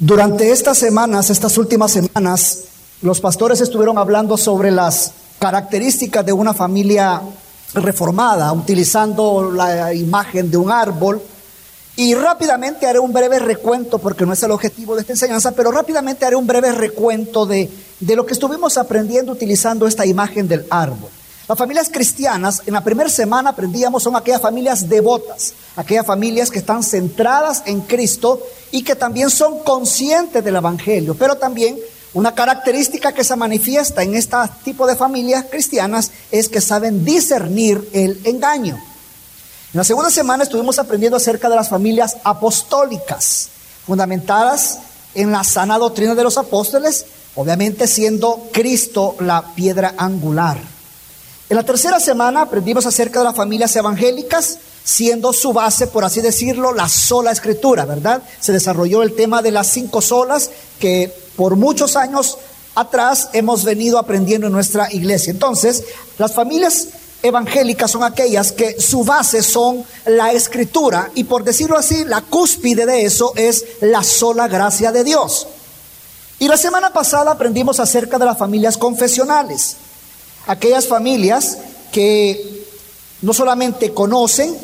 Durante estas semanas, estas últimas semanas, los pastores estuvieron hablando sobre las características de una familia reformada, utilizando la imagen de un árbol. Y rápidamente haré un breve recuento, porque no es el objetivo de esta enseñanza, pero rápidamente haré un breve recuento de, de lo que estuvimos aprendiendo utilizando esta imagen del árbol. Las familias cristianas, en la primera semana aprendíamos, son aquellas familias devotas, aquellas familias que están centradas en Cristo y que también son conscientes del Evangelio. Pero también una característica que se manifiesta en este tipo de familias cristianas es que saben discernir el engaño. En la segunda semana estuvimos aprendiendo acerca de las familias apostólicas, fundamentadas en la sana doctrina de los apóstoles, obviamente siendo Cristo la piedra angular. En la tercera semana aprendimos acerca de las familias evangélicas, siendo su base, por así decirlo, la sola escritura, ¿verdad? Se desarrolló el tema de las cinco solas que por muchos años atrás hemos venido aprendiendo en nuestra iglesia. Entonces, las familias evangélicas son aquellas que su base son la escritura y por decirlo así, la cúspide de eso es la sola gracia de Dios. Y la semana pasada aprendimos acerca de las familias confesionales aquellas familias que no solamente conocen,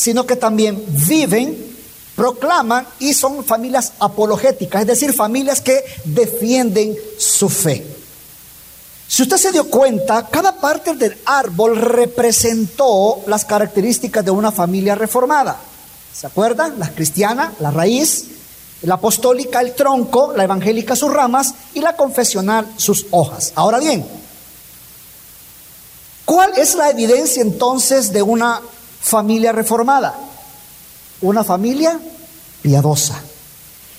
sino que también viven, proclaman y son familias apologéticas, es decir, familias que defienden su fe. Si usted se dio cuenta, cada parte del árbol representó las características de una familia reformada. ¿Se acuerdan? La cristiana, la raíz, la apostólica, el tronco, la evangélica, sus ramas y la confesional, sus hojas. Ahora bien, ¿Cuál es la evidencia entonces de una familia reformada? Una familia piadosa.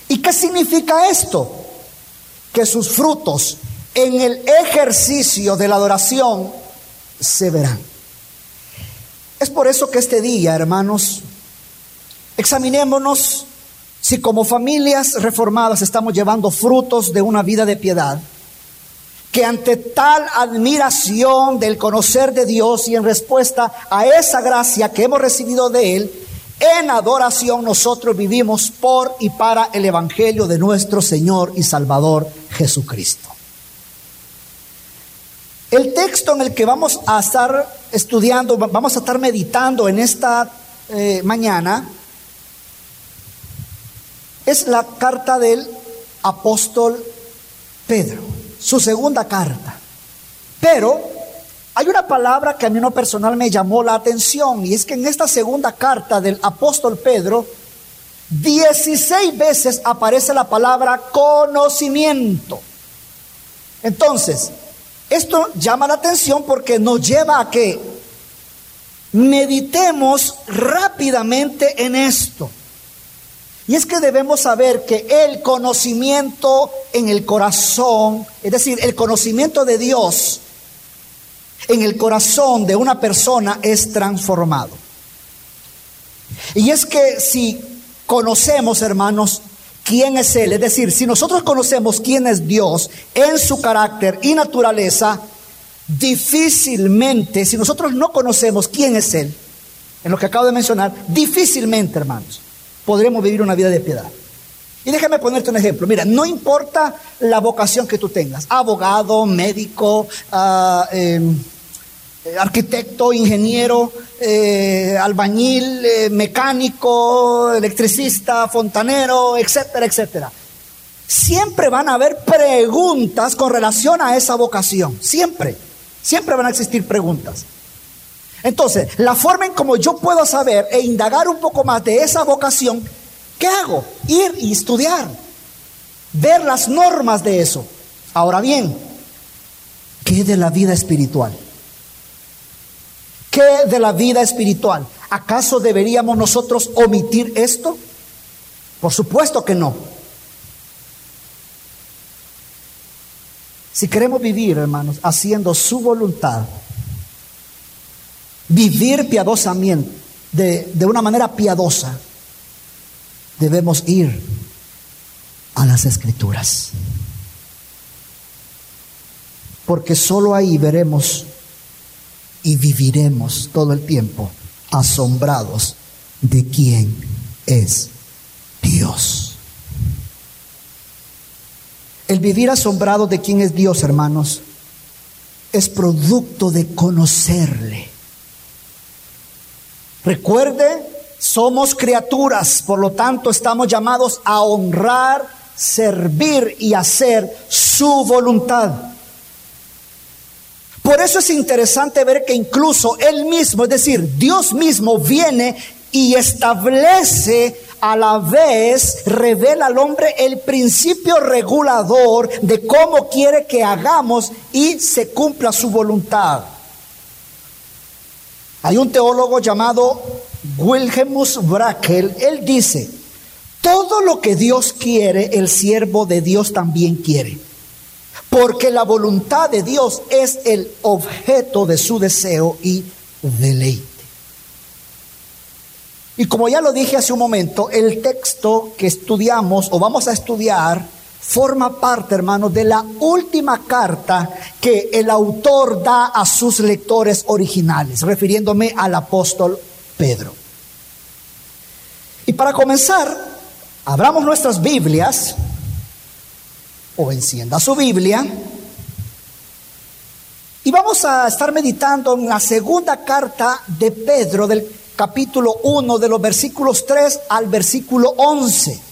¿Y qué significa esto? Que sus frutos en el ejercicio de la adoración se verán. Es por eso que este día, hermanos, examinémonos si como familias reformadas estamos llevando frutos de una vida de piedad que ante tal admiración del conocer de Dios y en respuesta a esa gracia que hemos recibido de Él, en adoración nosotros vivimos por y para el Evangelio de nuestro Señor y Salvador Jesucristo. El texto en el que vamos a estar estudiando, vamos a estar meditando en esta eh, mañana, es la carta del apóstol Pedro su segunda carta. Pero hay una palabra que a mí no personal me llamó la atención y es que en esta segunda carta del apóstol Pedro, 16 veces aparece la palabra conocimiento. Entonces, esto llama la atención porque nos lleva a que meditemos rápidamente en esto. Y es que debemos saber que el conocimiento en el corazón, es decir, el conocimiento de Dios en el corazón de una persona es transformado. Y es que si conocemos, hermanos, quién es Él, es decir, si nosotros conocemos quién es Dios en su carácter y naturaleza, difícilmente, si nosotros no conocemos quién es Él, en lo que acabo de mencionar, difícilmente, hermanos, podremos vivir una vida de piedad. Y déjame ponerte un ejemplo. Mira, no importa la vocación que tú tengas, abogado, médico, ah, em, eh, arquitecto, ingeniero, eh, albañil, eh, mecánico, electricista, fontanero, etcétera, etcétera. Siempre van a haber preguntas con relación a esa vocación. Siempre. Siempre van a existir preguntas. Entonces, la forma en como yo puedo saber e indagar un poco más de esa vocación, ¿qué hago? Ir y estudiar, ver las normas de eso. Ahora bien, ¿qué de la vida espiritual? ¿Qué de la vida espiritual? ¿Acaso deberíamos nosotros omitir esto? Por supuesto que no. Si queremos vivir, hermanos, haciendo su voluntad, vivir piadosamente, de, de una manera piadosa, debemos ir a las escrituras. Porque solo ahí veremos y viviremos todo el tiempo asombrados de quién es Dios. El vivir asombrado de quién es Dios, hermanos, es producto de conocerle. Recuerde, somos criaturas, por lo tanto estamos llamados a honrar, servir y hacer su voluntad. Por eso es interesante ver que incluso Él mismo, es decir, Dios mismo viene y establece a la vez, revela al hombre el principio regulador de cómo quiere que hagamos y se cumpla su voluntad. Hay un teólogo llamado Wilhelmus Brackel, él dice, todo lo que Dios quiere, el siervo de Dios también quiere. Porque la voluntad de Dios es el objeto de su deseo y deleite. Y como ya lo dije hace un momento, el texto que estudiamos o vamos a estudiar forma parte, hermanos, de la última carta que el autor da a sus lectores originales, refiriéndome al apóstol Pedro. Y para comenzar, abramos nuestras Biblias o encienda su Biblia y vamos a estar meditando en la segunda carta de Pedro del capítulo 1 de los versículos 3 al versículo 11.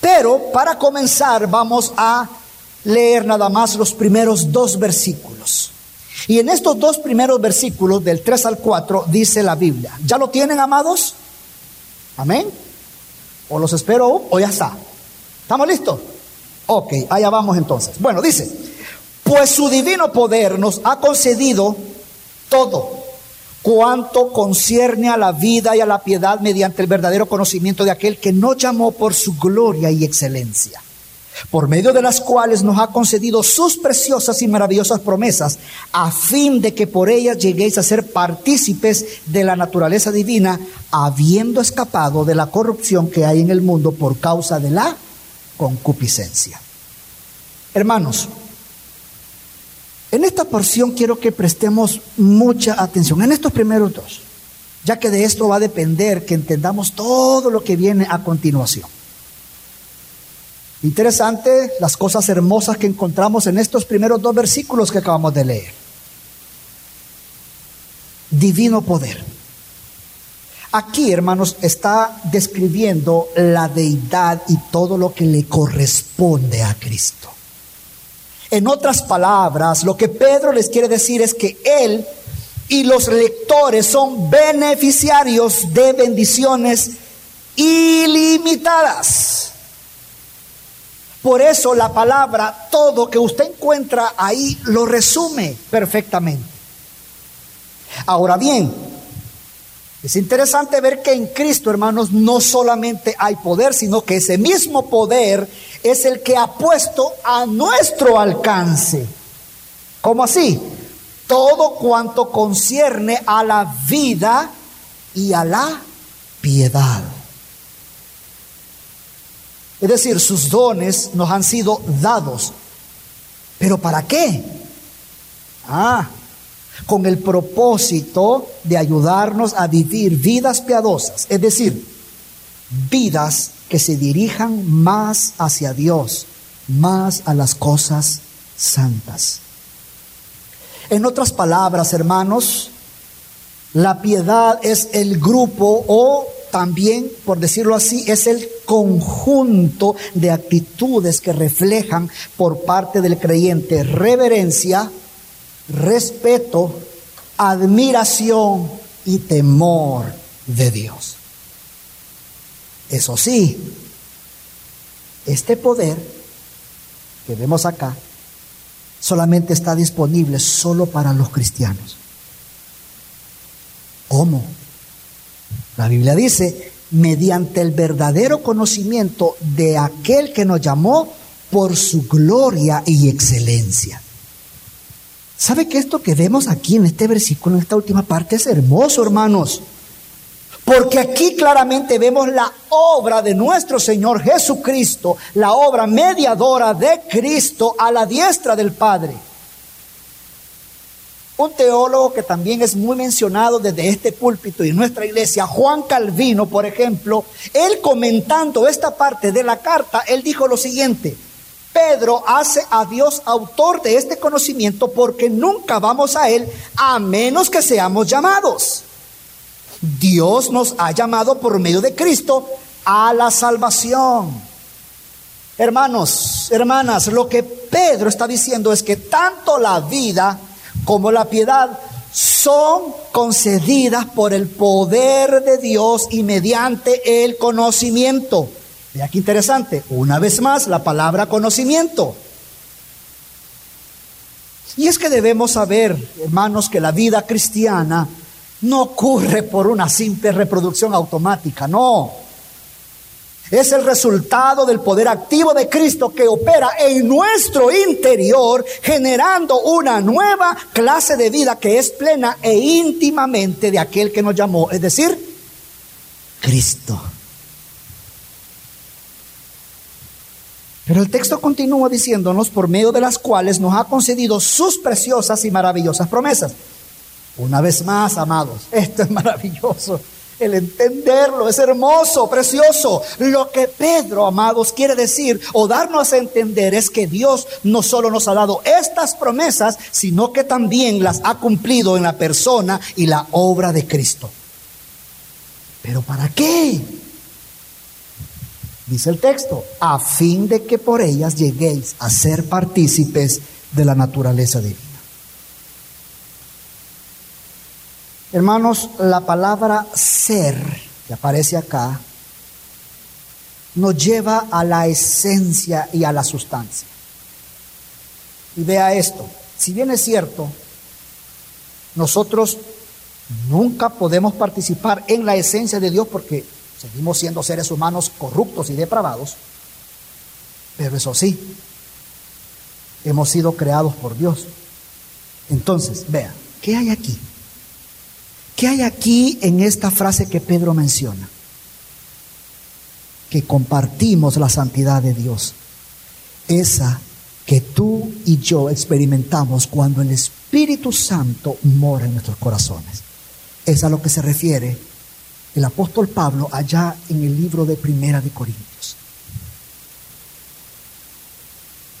Pero para comenzar vamos a leer nada más los primeros dos versículos. Y en estos dos primeros versículos, del 3 al 4, dice la Biblia. ¿Ya lo tienen, amados? Amén. ¿O los espero o ya está? ¿Estamos listos? Ok, allá vamos entonces. Bueno, dice, pues su divino poder nos ha concedido todo cuanto concierne a la vida y a la piedad mediante el verdadero conocimiento de aquel que nos llamó por su gloria y excelencia, por medio de las cuales nos ha concedido sus preciosas y maravillosas promesas, a fin de que por ellas lleguéis a ser partícipes de la naturaleza divina, habiendo escapado de la corrupción que hay en el mundo por causa de la concupiscencia. Hermanos, en esta porción quiero que prestemos mucha atención, en estos primeros dos, ya que de esto va a depender que entendamos todo lo que viene a continuación. Interesante las cosas hermosas que encontramos en estos primeros dos versículos que acabamos de leer. Divino poder. Aquí, hermanos, está describiendo la deidad y todo lo que le corresponde a Cristo. En otras palabras, lo que Pedro les quiere decir es que él y los lectores son beneficiarios de bendiciones ilimitadas. Por eso la palabra todo que usted encuentra ahí lo resume perfectamente. Ahora bien, es interesante ver que en Cristo, hermanos, no solamente hay poder, sino que ese mismo poder es el que ha puesto a nuestro alcance. ¿Cómo así? Todo cuanto concierne a la vida y a la piedad. Es decir, sus dones nos han sido dados. ¿Pero para qué? Ah, con el propósito de ayudarnos a vivir vidas piadosas, es decir, vidas que se dirijan más hacia Dios, más a las cosas santas. En otras palabras, hermanos, la piedad es el grupo o también, por decirlo así, es el conjunto de actitudes que reflejan por parte del creyente reverencia, respeto, admiración y temor de Dios. Eso sí, este poder que vemos acá solamente está disponible solo para los cristianos. ¿Cómo? La Biblia dice, mediante el verdadero conocimiento de aquel que nos llamó por su gloria y excelencia. ¿Sabe que esto que vemos aquí en este versículo, en esta última parte, es hermoso, hermanos? Porque aquí claramente vemos la obra de nuestro Señor Jesucristo, la obra mediadora de Cristo a la diestra del Padre. Un teólogo que también es muy mencionado desde este púlpito y en nuestra iglesia, Juan Calvino, por ejemplo, él comentando esta parte de la carta, él dijo lo siguiente, Pedro hace a Dios autor de este conocimiento porque nunca vamos a Él a menos que seamos llamados. Dios nos ha llamado por medio de Cristo a la salvación. Hermanos, hermanas, lo que Pedro está diciendo es que tanto la vida como la piedad son concedidas por el poder de Dios y mediante el conocimiento. Vea qué interesante. Una vez más, la palabra conocimiento. Y es que debemos saber, hermanos, que la vida cristiana no ocurre por una simple reproducción automática, no. Es el resultado del poder activo de Cristo que opera en nuestro interior, generando una nueva clase de vida que es plena e íntimamente de aquel que nos llamó, es decir, Cristo. Pero el texto continúa diciéndonos por medio de las cuales nos ha concedido sus preciosas y maravillosas promesas. Una vez más, amados, esto es maravilloso. El entenderlo es hermoso, precioso. Lo que Pedro, amados, quiere decir o darnos a entender es que Dios no solo nos ha dado estas promesas, sino que también las ha cumplido en la persona y la obra de Cristo. ¿Pero para qué? Dice el texto, a fin de que por ellas lleguéis a ser partícipes de la naturaleza divina. Hermanos, la palabra ser que aparece acá nos lleva a la esencia y a la sustancia. Y vea esto, si bien es cierto, nosotros nunca podemos participar en la esencia de Dios porque Seguimos siendo seres humanos corruptos y depravados, pero eso sí, hemos sido creados por Dios. Entonces, vea, ¿qué hay aquí? ¿Qué hay aquí en esta frase que Pedro menciona? Que compartimos la santidad de Dios. Esa que tú y yo experimentamos cuando el Espíritu Santo mora en nuestros corazones. Es a lo que se refiere el apóstol Pablo allá en el libro de Primera de Corintios.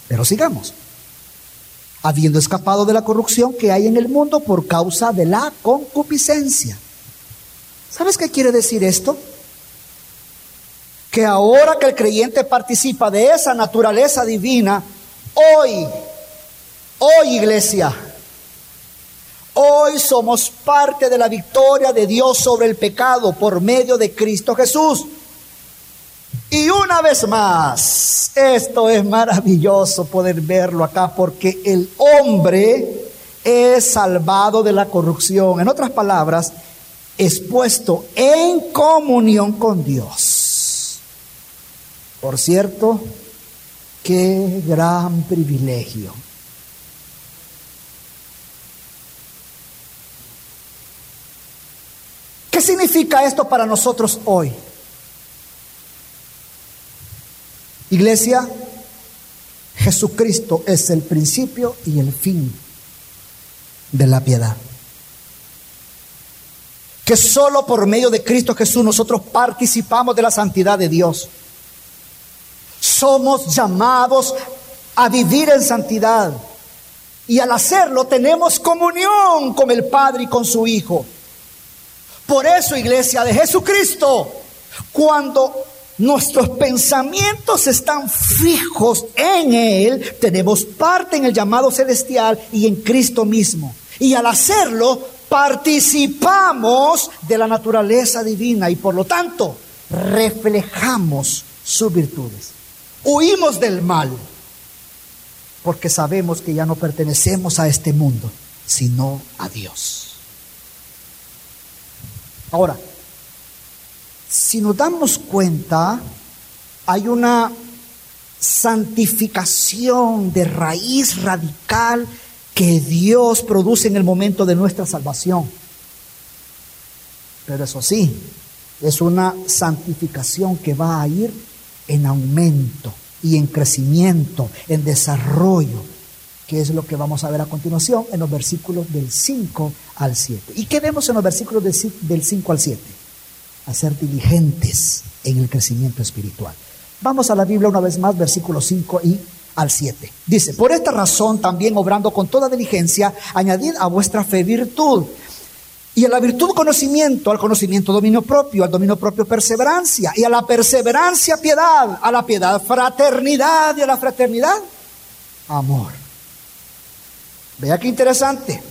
Pero sigamos. Habiendo escapado de la corrupción que hay en el mundo por causa de la concupiscencia. ¿Sabes qué quiere decir esto? Que ahora que el creyente participa de esa naturaleza divina, hoy, hoy iglesia, Hoy somos parte de la victoria de Dios sobre el pecado por medio de Cristo Jesús. Y una vez más, esto es maravilloso poder verlo acá porque el hombre es salvado de la corrupción. En otras palabras, es puesto en comunión con Dios. Por cierto, qué gran privilegio ¿Qué significa esto para nosotros hoy? Iglesia, Jesucristo es el principio y el fin de la piedad. Que solo por medio de Cristo Jesús nosotros participamos de la santidad de Dios. Somos llamados a vivir en santidad. Y al hacerlo tenemos comunión con el Padre y con su Hijo. Por eso, iglesia de Jesucristo, cuando nuestros pensamientos están fijos en Él, tenemos parte en el llamado celestial y en Cristo mismo. Y al hacerlo, participamos de la naturaleza divina y por lo tanto reflejamos sus virtudes. Huimos del mal porque sabemos que ya no pertenecemos a este mundo, sino a Dios. Ahora, si nos damos cuenta, hay una santificación de raíz radical que Dios produce en el momento de nuestra salvación. Pero eso sí, es una santificación que va a ir en aumento y en crecimiento, en desarrollo, que es lo que vamos a ver a continuación en los versículos del 5 al 7. ¿Y qué vemos en los versículos del 5 al 7? A ser diligentes en el crecimiento espiritual. Vamos a la Biblia una vez más, versículos 5 y al 7. Dice, por esta razón también obrando con toda diligencia, añadid a vuestra fe virtud. Y a la virtud conocimiento, al conocimiento dominio propio, al dominio propio perseverancia, y a la perseverancia piedad, a la piedad fraternidad y a la fraternidad amor. Vea qué interesante.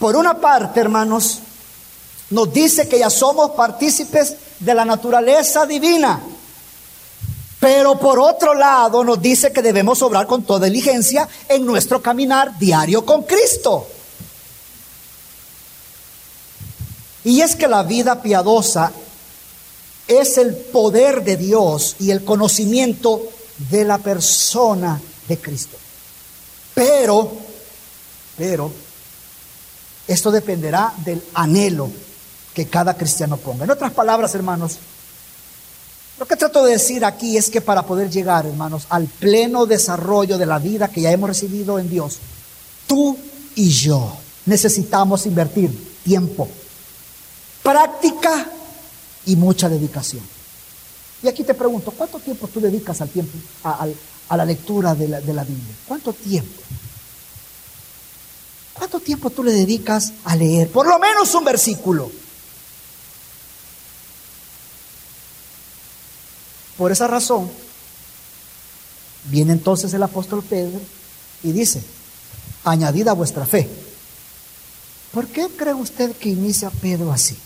Por una parte, hermanos, nos dice que ya somos partícipes de la naturaleza divina. Pero por otro lado nos dice que debemos obrar con toda diligencia en nuestro caminar diario con Cristo. Y es que la vida piadosa es el poder de Dios y el conocimiento de la persona de Cristo. Pero, pero, esto dependerá del anhelo que cada cristiano ponga. En otras palabras, hermanos, lo que trato de decir aquí es que para poder llegar, hermanos, al pleno desarrollo de la vida que ya hemos recibido en Dios, tú y yo necesitamos invertir tiempo, práctica y mucha dedicación. Y aquí te pregunto, ¿cuánto tiempo tú dedicas al tiempo, a, la lectura de la, de la Biblia? ¿Cuánto tiempo? ¿Cuánto tiempo tú le dedicas a leer? Por lo menos un versículo. Por esa razón, viene entonces el apóstol Pedro y dice, añadid a vuestra fe. ¿Por qué cree usted que inicia Pedro así?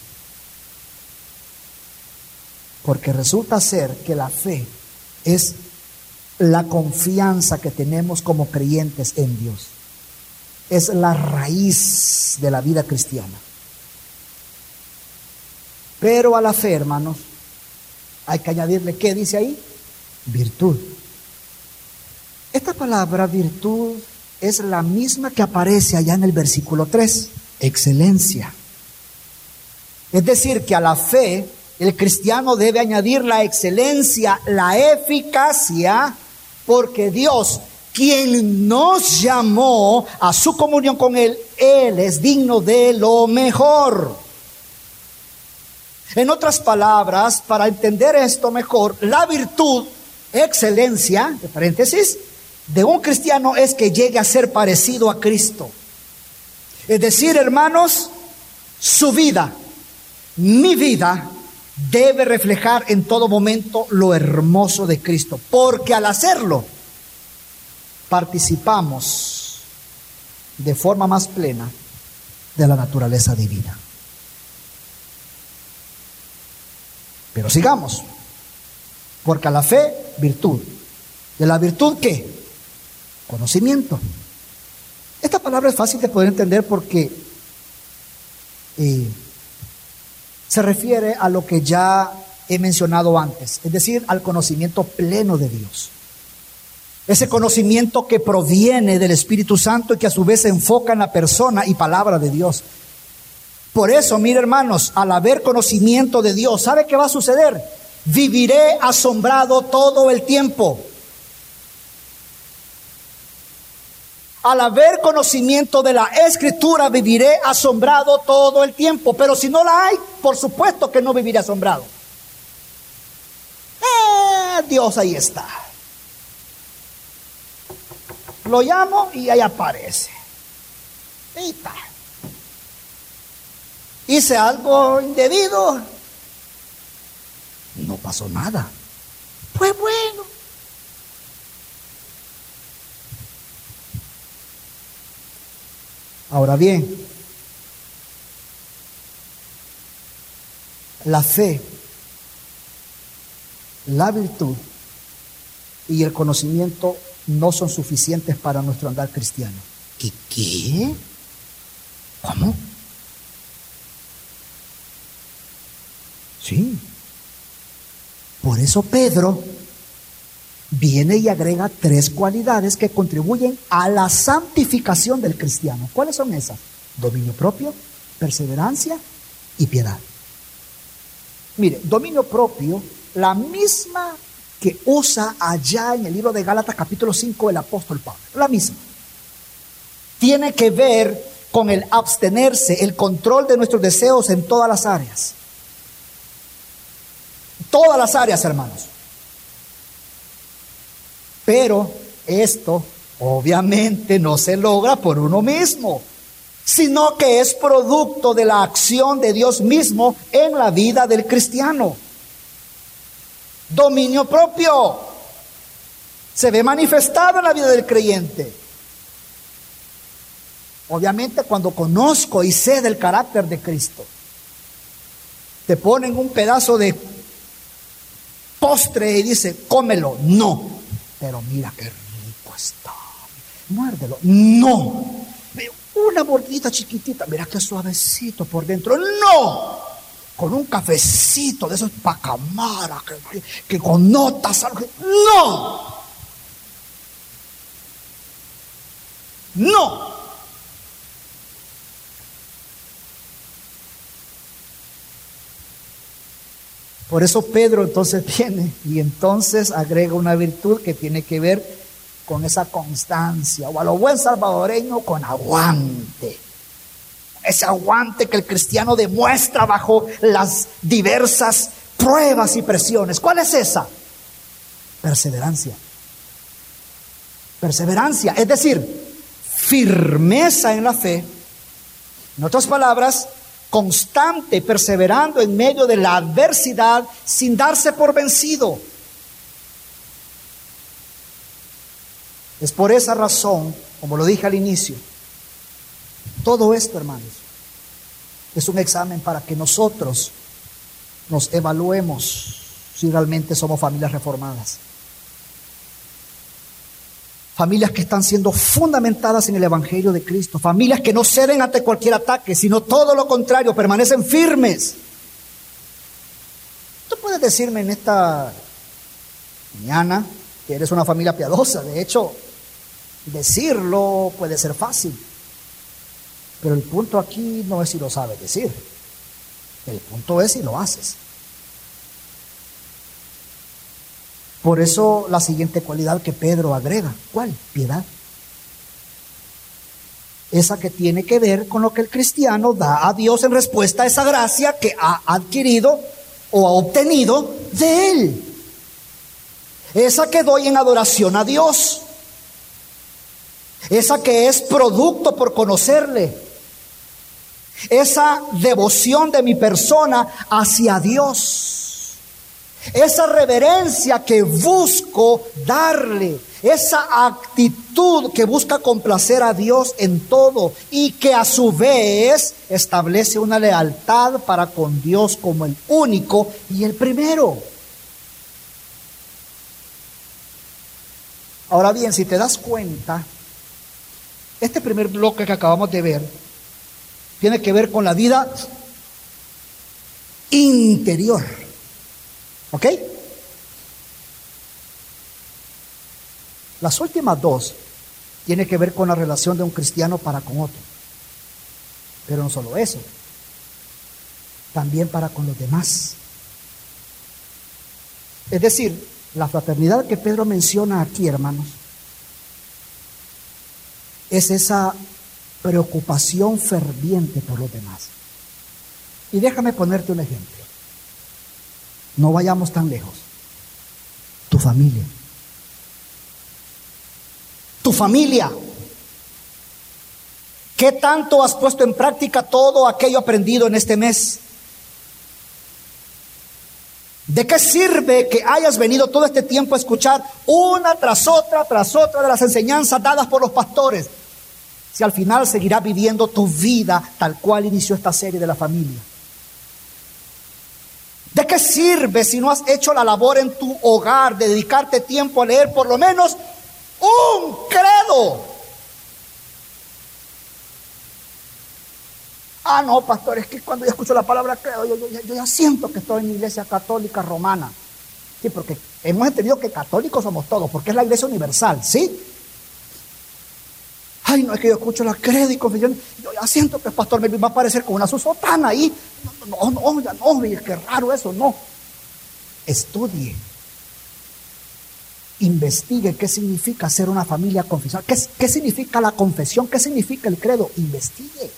Porque resulta ser que la fe es la confianza que tenemos como creyentes en Dios. Es la raíz de la vida cristiana. Pero a la fe, hermanos, hay que añadirle, ¿qué dice ahí? Virtud. Esta palabra virtud es la misma que aparece allá en el versículo 3, excelencia. Es decir, que a la fe el cristiano debe añadir la excelencia, la eficacia, porque Dios, quien nos llamó a su comunión con Él, Él es digno de lo mejor. En otras palabras, para entender esto mejor, la virtud, excelencia, de paréntesis, de un cristiano es que llegue a ser parecido a Cristo. Es decir, hermanos, su vida, mi vida, debe reflejar en todo momento lo hermoso de Cristo, porque al hacerlo, participamos de forma más plena de la naturaleza divina. Pero sigamos, porque a la fe, virtud. ¿De la virtud qué? Conocimiento. Esta palabra es fácil de poder entender porque eh, se refiere a lo que ya he mencionado antes, es decir, al conocimiento pleno de Dios. Ese conocimiento que proviene del Espíritu Santo y que a su vez se enfoca en la persona y palabra de Dios. Por eso, mire hermanos, al haber conocimiento de Dios, ¿sabe qué va a suceder? Viviré asombrado todo el tiempo. Al haber conocimiento de la escritura, viviré asombrado todo el tiempo. Pero si no la hay, por supuesto que no viviré asombrado. Eh, Dios ahí está. Lo llamo y ahí aparece. Ahí hice algo indebido. No pasó nada. Pues bueno. Ahora bien, la fe, la virtud y el conocimiento no son suficientes para nuestro andar cristiano. ¿Qué? ¿Qué? ¿Cómo? Sí. Por eso Pedro viene y agrega tres cualidades que contribuyen a la santificación del cristiano. ¿Cuáles son esas? Dominio propio, perseverancia y piedad. Mire, dominio propio, la misma que usa allá en el libro de Gálatas capítulo 5 el apóstol Pablo, la misma. Tiene que ver con el abstenerse, el control de nuestros deseos en todas las áreas. Todas las áreas, hermanos. Pero esto obviamente no se logra por uno mismo, sino que es producto de la acción de Dios mismo en la vida del cristiano. Dominio propio se ve manifestado en la vida del creyente. Obviamente cuando conozco y sé del carácter de Cristo, te ponen un pedazo de postre y dice, cómelo. No, pero mira qué rico está. Muérdelo. No. Una mordida chiquitita, mira qué suavecito por dentro. No. Con un cafecito de esos pacamara que, que, con notas. No. No. Por eso Pedro entonces viene y entonces agrega una virtud que tiene que ver con esa constancia, o a lo buen salvadoreño con aguante. Ese aguante que el cristiano demuestra bajo las diversas pruebas y presiones. ¿Cuál es esa? Perseverancia. Perseverancia, es decir, firmeza en la fe. En otras palabras, constante, perseverando en medio de la adversidad sin darse por vencido. Es por esa razón, como lo dije al inicio, todo esto, hermanos, es un examen para que nosotros nos evaluemos si realmente somos familias reformadas. Familias que están siendo fundamentadas en el Evangelio de Cristo. Familias que no ceden ante cualquier ataque, sino todo lo contrario, permanecen firmes. Tú puedes decirme en esta mañana que eres una familia piadosa. De hecho, decirlo puede ser fácil. Pero el punto aquí no es si lo sabes decir. El punto es si lo haces. Por eso la siguiente cualidad que Pedro agrega, ¿cuál? Piedad. Esa que tiene que ver con lo que el cristiano da a Dios en respuesta a esa gracia que ha adquirido o ha obtenido de Él. Esa que doy en adoración a Dios. Esa que es producto por conocerle. Esa devoción de mi persona hacia Dios. Esa reverencia que busco darle, esa actitud que busca complacer a Dios en todo y que a su vez establece una lealtad para con Dios como el único y el primero. Ahora bien, si te das cuenta, este primer bloque que acabamos de ver tiene que ver con la vida interior. ¿Ok? Las últimas dos tienen que ver con la relación de un cristiano para con otro. Pero no solo eso, también para con los demás. Es decir, la fraternidad que Pedro menciona aquí, hermanos, es esa preocupación ferviente por los demás. Y déjame ponerte un ejemplo. No vayamos tan lejos. Tu familia. Tu familia. ¿Qué tanto has puesto en práctica todo aquello aprendido en este mes? ¿De qué sirve que hayas venido todo este tiempo a escuchar una tras otra, tras otra de las enseñanzas dadas por los pastores? Si al final seguirás viviendo tu vida tal cual inició esta serie de la familia. ¿De qué sirve si no has hecho la labor en tu hogar de dedicarte tiempo a leer por lo menos un credo? Ah, no, pastor, es que cuando yo escucho la palabra credo, yo, ya siento que estoy en la iglesia católica romana. Sí, porque hemos entendido que católicos somos todos, porque es la iglesia universal, ¿sí? Ay, no es que yo escucho la credo y confesión. Yo ya siento que el pastor me va a aparecer con una susotana ahí. No, no, no, no, es que raro eso, no. Estudie. Investigue qué significa ser una familia confesional. ¿Qué, ¿Qué significa la confesión? ¿Qué significa el credo? Investigue.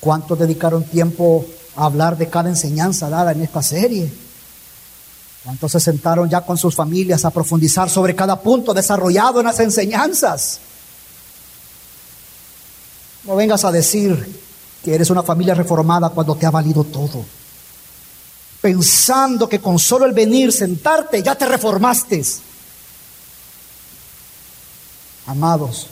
¿Cuántos dedicaron tiempo a hablar de cada enseñanza dada en esta serie. ¿Cuántos se sentaron ya con sus familias a profundizar sobre cada punto desarrollado en las enseñanzas? No vengas a decir que eres una familia reformada cuando te ha valido todo. Pensando que con solo el venir, sentarte, ya te reformaste. Amados,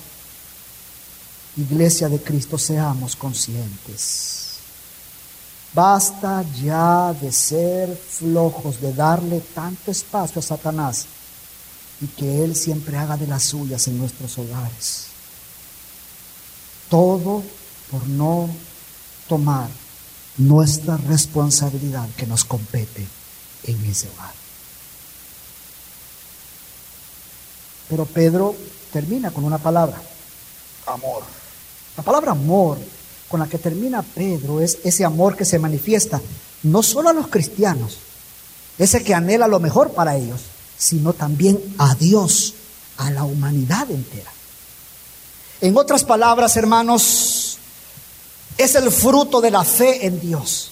Iglesia de Cristo, seamos conscientes. Basta ya de ser flojos, de darle tanto espacio a Satanás y que Él siempre haga de las suyas en nuestros hogares. Todo por no tomar nuestra responsabilidad que nos compete en ese hogar. Pero Pedro termina con una palabra, amor. La palabra amor con la que termina Pedro es ese amor que se manifiesta no solo a los cristianos, ese que anhela lo mejor para ellos, sino también a Dios, a la humanidad entera. En otras palabras, hermanos, es el fruto de la fe en Dios.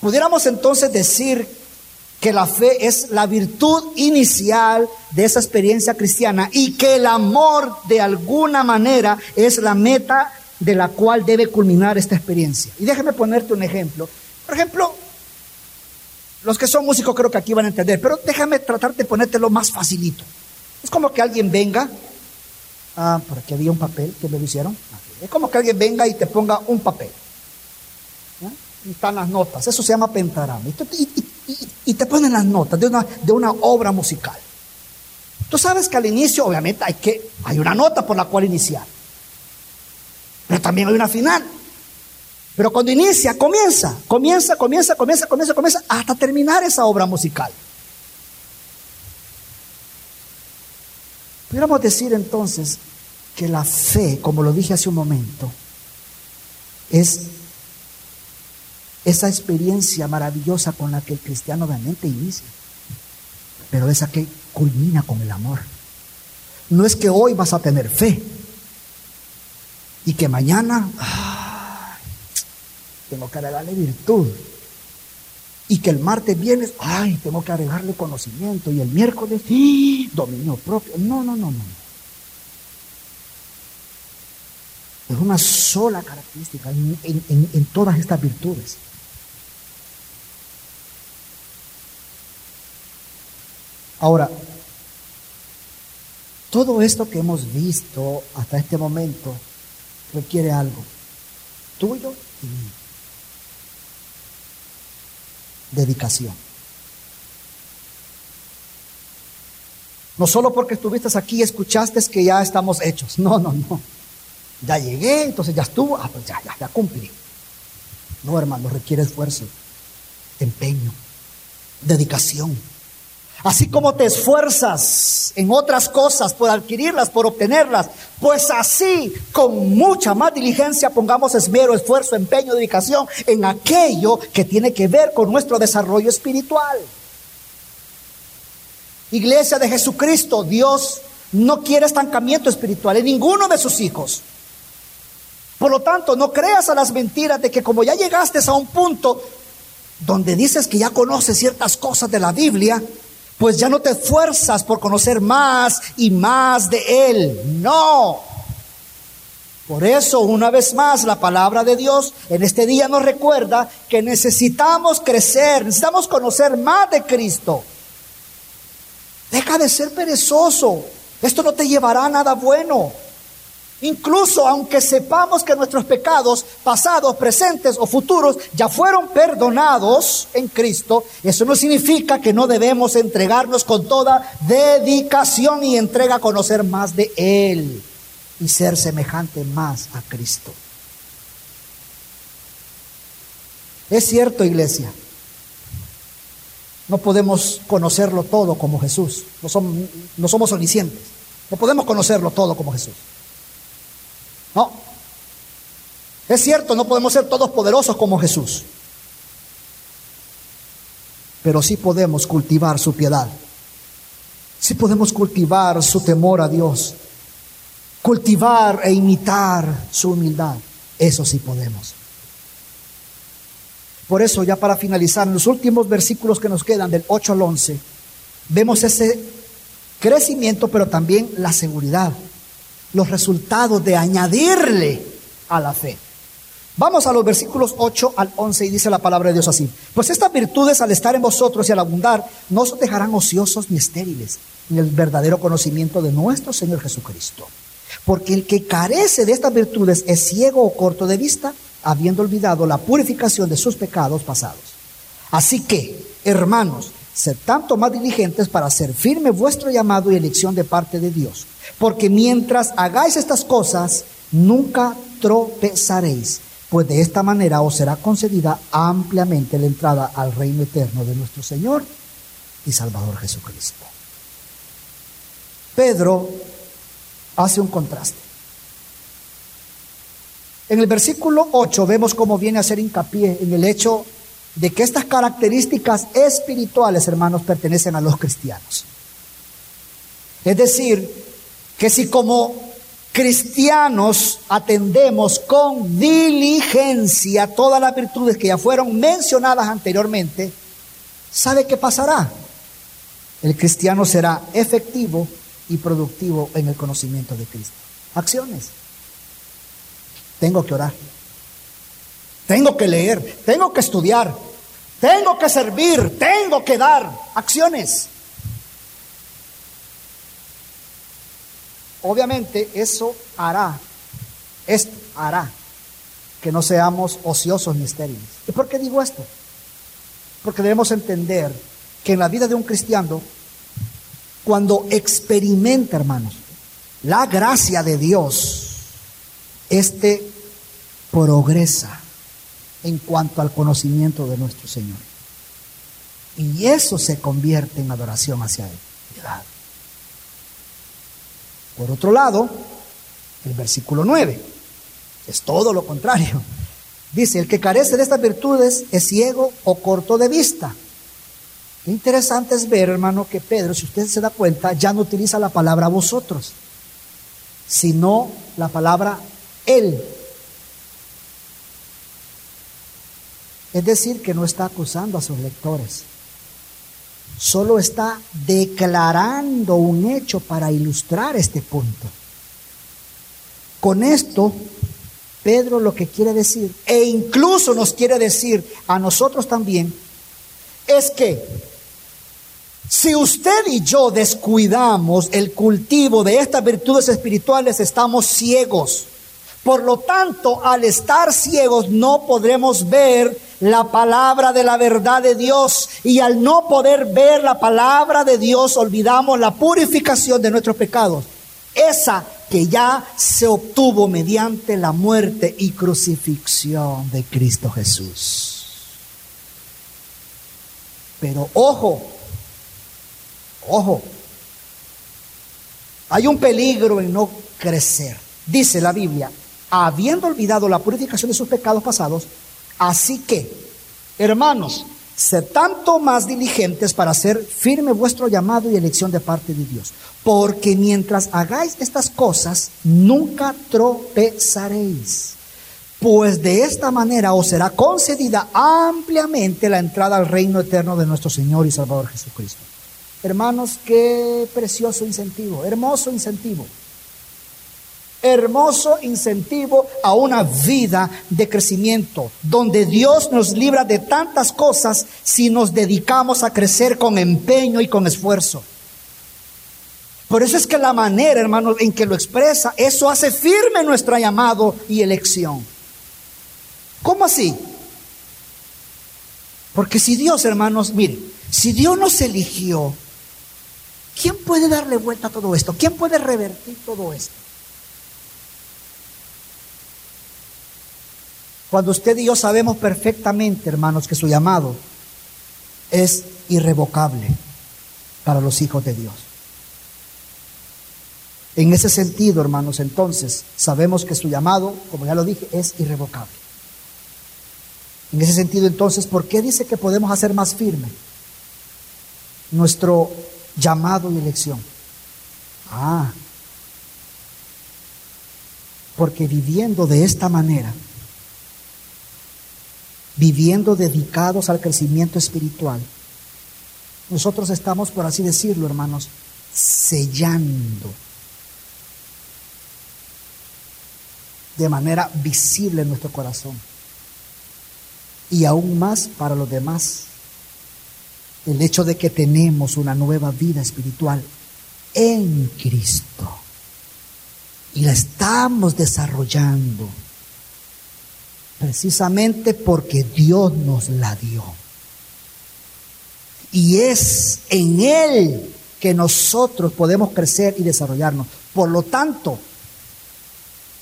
Pudiéramos entonces decir que la fe es la virtud inicial de esa experiencia cristiana y que el amor de alguna manera es la meta de la cual debe culminar esta experiencia. Y déjame ponerte un ejemplo. Por ejemplo, los que son músicos creo que aquí van a entender, pero déjame tratar de ponértelo más facilito. Es como que alguien venga, ah, por aquí había un papel que me lo hicieron. Es como que alguien venga y te ponga un papel. Y están las notas, eso se llama pentagrama. Y, te ponen las notas de una, de una obra musical. Tú sabes que al inicio, obviamente, hay, que, hay una nota por la cual iniciar. Pero también hay una final. Pero cuando inicia, comienza, comienza, comienza, comienza, comienza, comienza, hasta terminar esa obra musical. Pudiéramos decir entonces que la fe, como lo dije hace un momento, es esa experiencia maravillosa con la que el cristiano realmente inicia, pero esa que culmina con el amor. No es que hoy vas a tener fe, y que mañana tengo que agregarle virtud. Y que el martes viene, ay, tengo que agregarle conocimiento. Y el miércoles, ¡sí! dominio propio. No, no, no, no. Es una sola característica en todas estas virtudes. Ahora, todo esto que hemos visto hasta este momento requiere algo tuyo y mío. Dedicación. No solo porque estuviste aquí y escuchaste que ya estamos hechos. No, no, no. Ya llegué, entonces ya estuvo. Ah, pues ya, ya, ya cumplí. No, hermano, requiere esfuerzo, empeño, dedicación. Así como te esfuerzas en otras cosas por adquirirlas, por obtenerlas, pues así con mucha más diligencia pongamos esmero, esfuerzo, empeño, dedicación en aquello que tiene que ver con nuestro desarrollo espiritual. Iglesia de Jesucristo, Dios no quiere estancamiento espiritual en ninguno de sus hijos. Por lo tanto, no creas a las mentiras de que como ya llegaste a un punto donde dices que ya conoces ciertas cosas de la Biblia, pues ya no te esfuerzas por conocer más y más de Él. No. Por eso, una vez más, la palabra de Dios en este día nos recuerda que necesitamos crecer, necesitamos conocer más de Cristo. Deja de ser perezoso. Esto no te llevará a nada bueno. Incluso aunque sepamos que nuestros pecados pasados, presentes o futuros ya fueron perdonados en Cristo, eso no significa que no debemos entregarnos con toda dedicación y entrega a conocer más de Él y ser semejante más a Cristo. Es cierto, iglesia, no podemos conocerlo todo como Jesús, no somos, no omniscientes, no podemos conocerlo todo como Jesús. No. Es cierto, no podemos ser todos poderosos como Jesús. Pero sí podemos cultivar su piedad. Sí podemos cultivar su temor a Dios. Cultivar e imitar su humildad. Eso sí podemos. Por eso, ya para finalizar, en los últimos versículos que nos quedan, del 8 al 11, vemos ese crecimiento, pero también la seguridad, los resultados de añadirle a la fe. Vamos a los versículos 8 al 11 y dice la palabra de Dios así. Pues estas virtudes al estar en vosotros y al abundar no os dejarán ociosos ni estériles en el verdadero conocimiento de nuestro Señor Jesucristo. Porque el que carece de estas virtudes es ciego o corto de vista habiendo olvidado la purificación de sus pecados pasados. Así que, hermanos, sed tanto más diligentes para hacer firme vuestro llamado y elección de parte de Dios. Porque mientras hagáis estas cosas, nunca tropezaréis, pues de esta manera os será concedida ampliamente la entrada al reino eterno de nuestro Señor y Salvador Jesucristo. Pedro hace un contraste. En el versículo 8 vemos cómo viene a hacer hincapié en el hecho de que estas características espirituales, hermanos, pertenecen a los cristianos. Es decir, que si como cristianos atendemos con diligencia todas las virtudes que ya fueron mencionadas anteriormente, ¿sabe qué pasará? El cristiano será efectivo y productivo en el conocimiento de Cristo. Acciones. Tengo que orar. Tengo que leer. Tengo que estudiar. Tengo que servir. Tengo que dar acciones. Obviamente eso hará, esto hará que no seamos ociosos ni estériles. ¿Y por qué digo esto? Porque debemos entender que en la vida de un cristiano, cuando experimenta, hermanos, la gracia de Dios, este progresa en cuanto al conocimiento de nuestro Señor. Y eso se convierte en adoración hacia Él. Por otro lado, el versículo 9 es todo lo contrario. Dice, el que carece de estas virtudes es ciego o corto de vista. Qué interesante es ver, hermano, que Pedro, si usted se da cuenta, ya no utiliza la palabra vosotros, sino la palabra él. Es decir, que no está acusando a sus lectores, solo está declarando un hecho para ilustrar este punto. Con esto, Pedro lo que quiere decir, e incluso nos quiere decir a nosotros también, es que si usted y yo descuidamos el cultivo de estas virtudes espirituales, estamos ciegos. Por lo tanto, al estar ciegos no podremos ver la palabra de la verdad de Dios y al no poder ver la palabra de Dios olvidamos la purificación de nuestros pecados. Esa que ya se obtuvo mediante la muerte y crucifixión de Cristo Jesús. Pero ojo, ojo, hay un peligro en no crecer. Dice la Biblia, habiendo olvidado la purificación de sus pecados pasados, así que, hermanos, sed tanto más diligentes para hacer firme vuestro llamado y elección de parte de Dios. Porque mientras hagáis estas cosas, nunca tropezaréis. Pues de esta manera os será concedida ampliamente la entrada al reino eterno de nuestro Señor y Salvador Jesucristo. Hermanos, qué precioso incentivo, hermoso incentivo hermoso incentivo a una vida de crecimiento, donde Dios nos libra de tantas cosas si nos dedicamos a crecer con empeño y con esfuerzo. Por eso es que la manera, hermanos, en que lo expresa, eso hace firme nuestro llamado y elección. ¿Cómo así? Porque si Dios, hermanos, mire, si Dios nos eligió, ¿quién puede darle vuelta a todo esto? ¿Quién puede revertir todo esto? Cuando usted y yo sabemos perfectamente, hermanos, que su llamado es irrevocable para los hijos de Dios. En ese sentido, hermanos, entonces sabemos que su llamado, como ya lo dije, es irrevocable. En ese sentido, entonces, ¿por qué dice que podemos hacer más firme nuestro llamado y elección? Ah, porque viviendo de esta manera, viviendo dedicados al crecimiento espiritual, nosotros estamos, por así decirlo, hermanos, sellando de manera visible en nuestro corazón. Y aún más para los demás. El hecho de que tenemos una nueva vida espiritual en Cristo. Y la estamos desarrollando precisamente porque Dios nos la dio. Y es en Él que nosotros podemos crecer y desarrollarnos. Por lo tanto,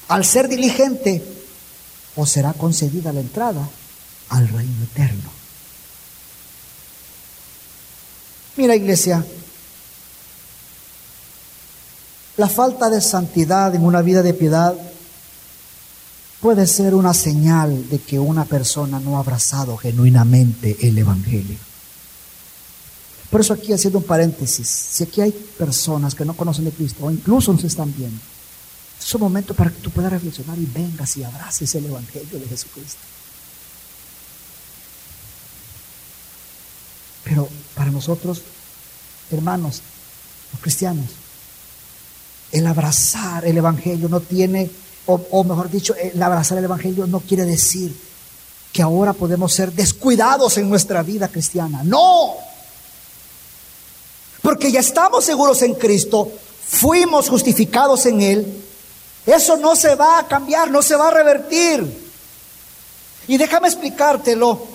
al ser diligente, os será concedida la entrada al reino eterno. Mira, iglesia, la falta de santidad en una vida de piedad puede ser una señal de que una persona no ha abrazado genuinamente el Evangelio. Por eso aquí haciendo un paréntesis, si aquí hay personas que no conocen de Cristo o incluso nos están viendo, es un momento para que tú puedas reflexionar y vengas y abraces el Evangelio de Jesucristo. Pero para nosotros, hermanos, los cristianos, el abrazar el Evangelio no tiene, o, o, mejor dicho, el abrazar el Evangelio no quiere decir que ahora podemos ser descuidados en nuestra vida cristiana. No, porque ya estamos seguros en Cristo, fuimos justificados en Él, eso no se va a cambiar, no se va a revertir. Y déjame explicártelo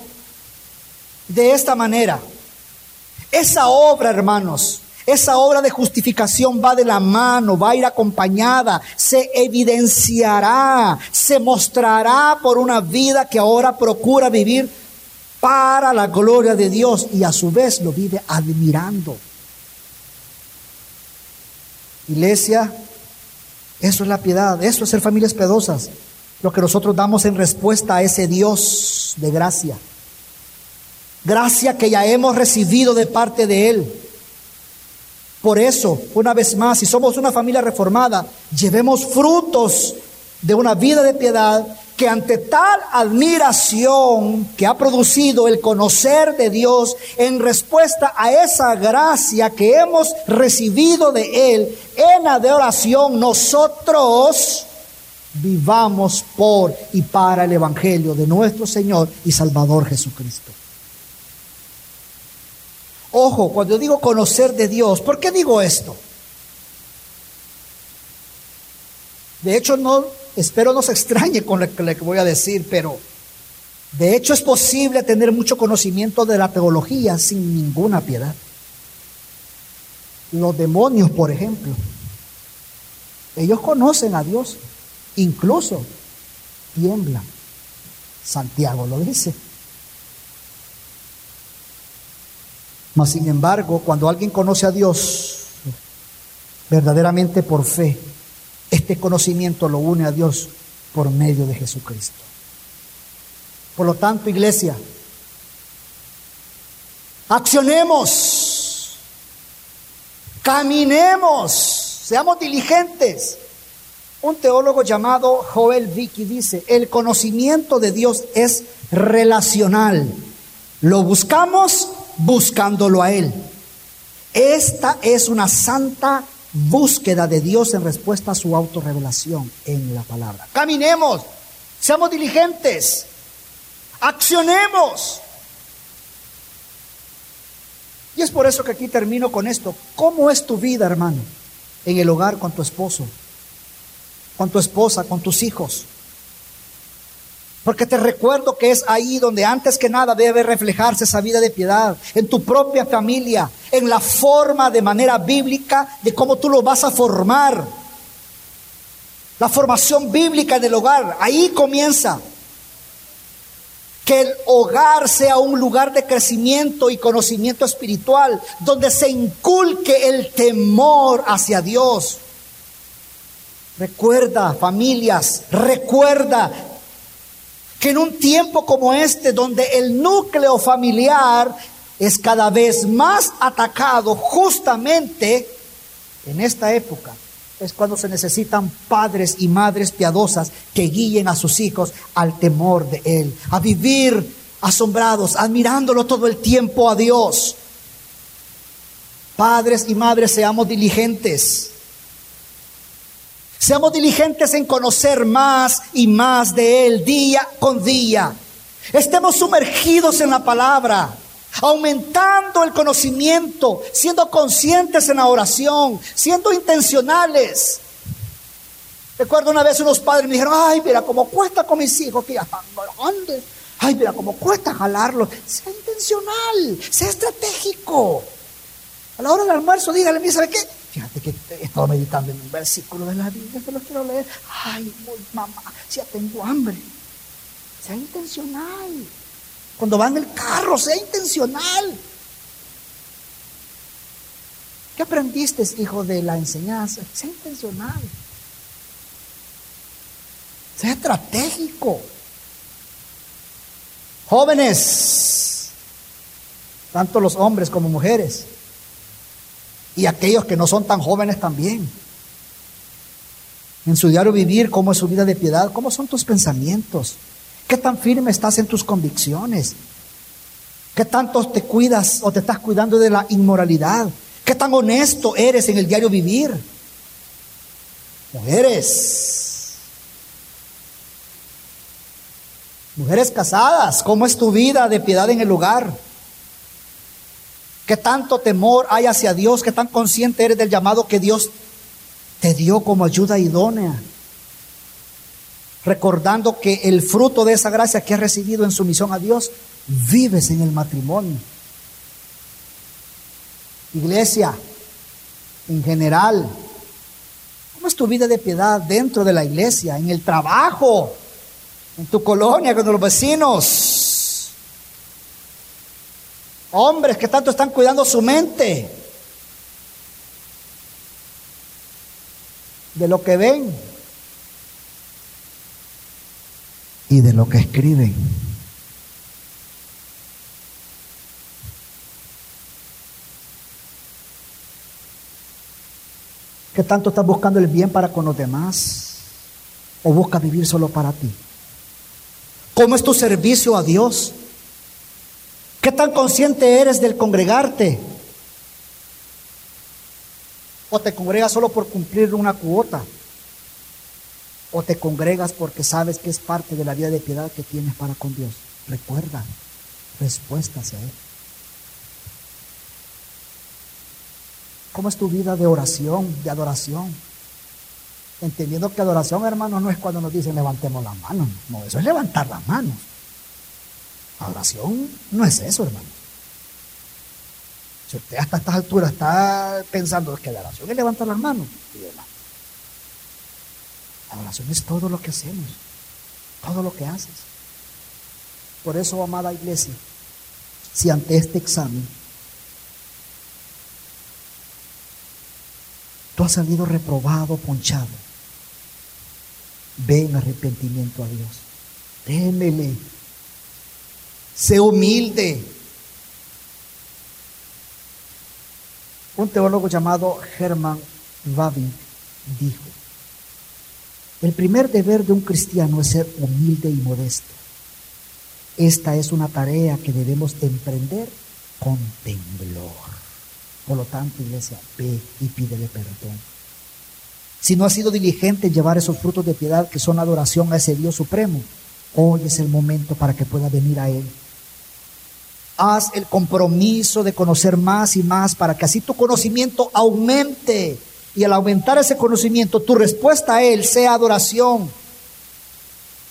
de esta manera. Esa obra, hermanos, esa obra de justificación va de la mano, va a ir acompañada, se evidenciará, se mostrará por una vida que ahora procura vivir para la gloria de Dios y a su vez lo vive admirando. Iglesia, eso es la piedad, eso es ser familias pedosas, lo que nosotros damos en respuesta a ese Dios de gracia. Gracia que ya hemos recibido de parte de Él. Por eso, una vez más, si somos una familia reformada, llevemos frutos de una vida de piedad que ante tal admiración que ha producido el conocer de Dios en respuesta a esa gracia que hemos recibido de Él en adoración, nosotros vivamos por y para el Evangelio de nuestro Señor y Salvador Jesucristo. Ojo, cuando digo conocer de Dios, ¿por qué digo esto? De hecho, no Espero no se extrañe con lo que voy a decir, pero de hecho es posible tener mucho conocimiento de la teología sin ninguna piedad. Los demonios, por ejemplo, ellos conocen a Dios, incluso tiemblan. Santiago lo dice. Mas sin embargo, cuando alguien conoce a Dios verdaderamente por fe, este conocimiento lo une a Dios por medio de Jesucristo. Por lo tanto, iglesia, accionemos, caminemos, seamos diligentes. Un teólogo llamado Joel Vicky dice, el conocimiento de Dios es relacional. Lo buscamos buscándolo a Él. Esta es una santa búsqueda de Dios en respuesta a su autorrevelación en la palabra. Caminemos, seamos diligentes, accionemos. Y es por eso que aquí termino con esto. ¿Cómo es tu vida, hermano? En el hogar con tu esposo, con tu esposa, con tus hijos. Porque te recuerdo que es ahí donde antes que nada debe reflejarse esa vida de piedad, en tu propia familia, en la forma de manera bíblica de cómo tú lo vas a formar. La formación bíblica del hogar, ahí comienza. Que el hogar sea un lugar de crecimiento y conocimiento espiritual, donde se inculque el temor hacia Dios. Recuerda, familias, recuerda que en un tiempo como este, donde el núcleo familiar es cada vez más atacado, justamente en esta época, es cuando se necesitan padres y madres piadosas que guíen a sus hijos al temor de Él, a vivir asombrados, admirándolo todo el tiempo a Dios. Padres y madres, seamos diligentes. Seamos diligentes en conocer más y más de Él día con día. Estemos sumergidos en la palabra, aumentando el conocimiento, siendo conscientes en la oración, siendo intencionales. Recuerdo una vez unos padres me dijeron, ay, mira cómo cuesta con mis hijos, que ya están grandes. Ay, mira cómo cuesta jalarlos. Sea intencional, sea estratégico. A la hora del almuerzo, dígale, mira, ¿sabe qué? Fíjate que he estado meditando en un versículo de la Biblia que lo quiero leer. Ay, mamá, ya tengo hambre. Sea intencional. Cuando va en el carro, sea intencional. ¿Qué aprendiste, hijo, de la enseñanza? Sea intencional. Sea estratégico. Jóvenes, tanto los hombres como mujeres, y aquellos que no son tan jóvenes también. En su diario vivir, cómo es su vida de piedad, cómo son tus pensamientos, qué tan firme estás en tus convicciones, qué tanto te cuidas o te estás cuidando de la inmoralidad, qué tan honesto eres en el diario vivir. Mujeres, mujeres casadas, ¿cómo es tu vida de piedad en el lugar? ¿Qué tanto temor hay hacia Dios? ¿Qué tan consciente eres del llamado que Dios te dio como ayuda idónea? Recordando que el fruto de esa gracia que has recibido en sumisión a Dios, vives en el matrimonio. Iglesia, en general, ¿cómo es tu vida de piedad dentro de la iglesia, en el trabajo, en tu colonia, con los vecinos? Hombres que tanto están cuidando su mente de lo que ven y de lo que escriben. ¿Qué tanto estás buscando el bien para con los demás? ¿O buscas vivir solo para ti? ¿Cómo es tu servicio a Dios? ¿Qué tan consciente eres del congregarte? ¿O te congregas solo por cumplir una cuota? ¿O te congregas porque sabes que es parte de la vida de piedad que tienes para con Dios? Recuerda, respuesta a Él. ¿Cómo es tu vida de oración, de adoración? Entendiendo que adoración, hermano, no es cuando nos dicen levantemos las manos. No, eso es levantar las manos. Adoración no es eso, hermano. Si usted hasta estas alturas está pensando que la oración es levantar las manos, la oración es todo lo que hacemos, todo lo que haces. Por eso, amada iglesia, si ante este examen tú has salido reprobado, ponchado, ve en arrepentimiento a Dios. Témele Sé humilde. Un teólogo llamado Hermann Wabin dijo, el primer deber de un cristiano es ser humilde y modesto. Esta es una tarea que debemos emprender con temblor. Por lo tanto, iglesia, ve y pídele perdón. Si no has sido diligente en llevar esos frutos de piedad que son adoración a ese Dios supremo, hoy es el momento para que pueda venir a Él Haz el compromiso de conocer más y más para que así tu conocimiento aumente. Y al aumentar ese conocimiento, tu respuesta a Él sea adoración.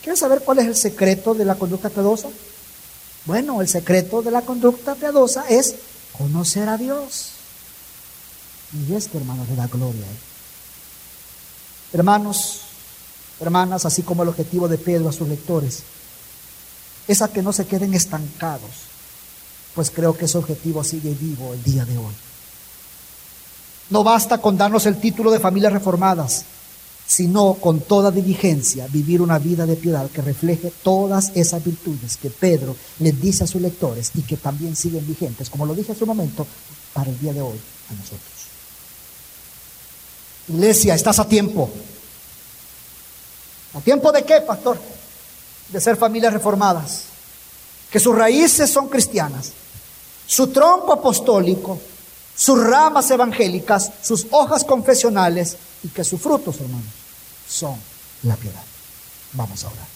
¿Quieres saber cuál es el secreto de la conducta piadosa? Bueno, el secreto de la conducta piadosa es conocer a Dios. Y es que, hermanos, le da gloria a Él. Hermanos, hermanas, así como el objetivo de Pedro a sus lectores, es a que no se queden estancados pues creo que ese objetivo sigue vivo el día de hoy. No basta con darnos el título de familias reformadas, sino con toda diligencia vivir una vida de piedad que refleje todas esas virtudes que Pedro les dice a sus lectores y que también siguen vigentes, como lo dije hace un momento, para el día de hoy a nosotros. Iglesia, estás a tiempo. ¿A tiempo de qué, pastor? De ser familias reformadas. que sus raíces son cristianas, su tronco apostólico, sus ramas evangélicas, sus hojas confesionales y que sus frutos, hermanos, son la piedad. Vamos a orar.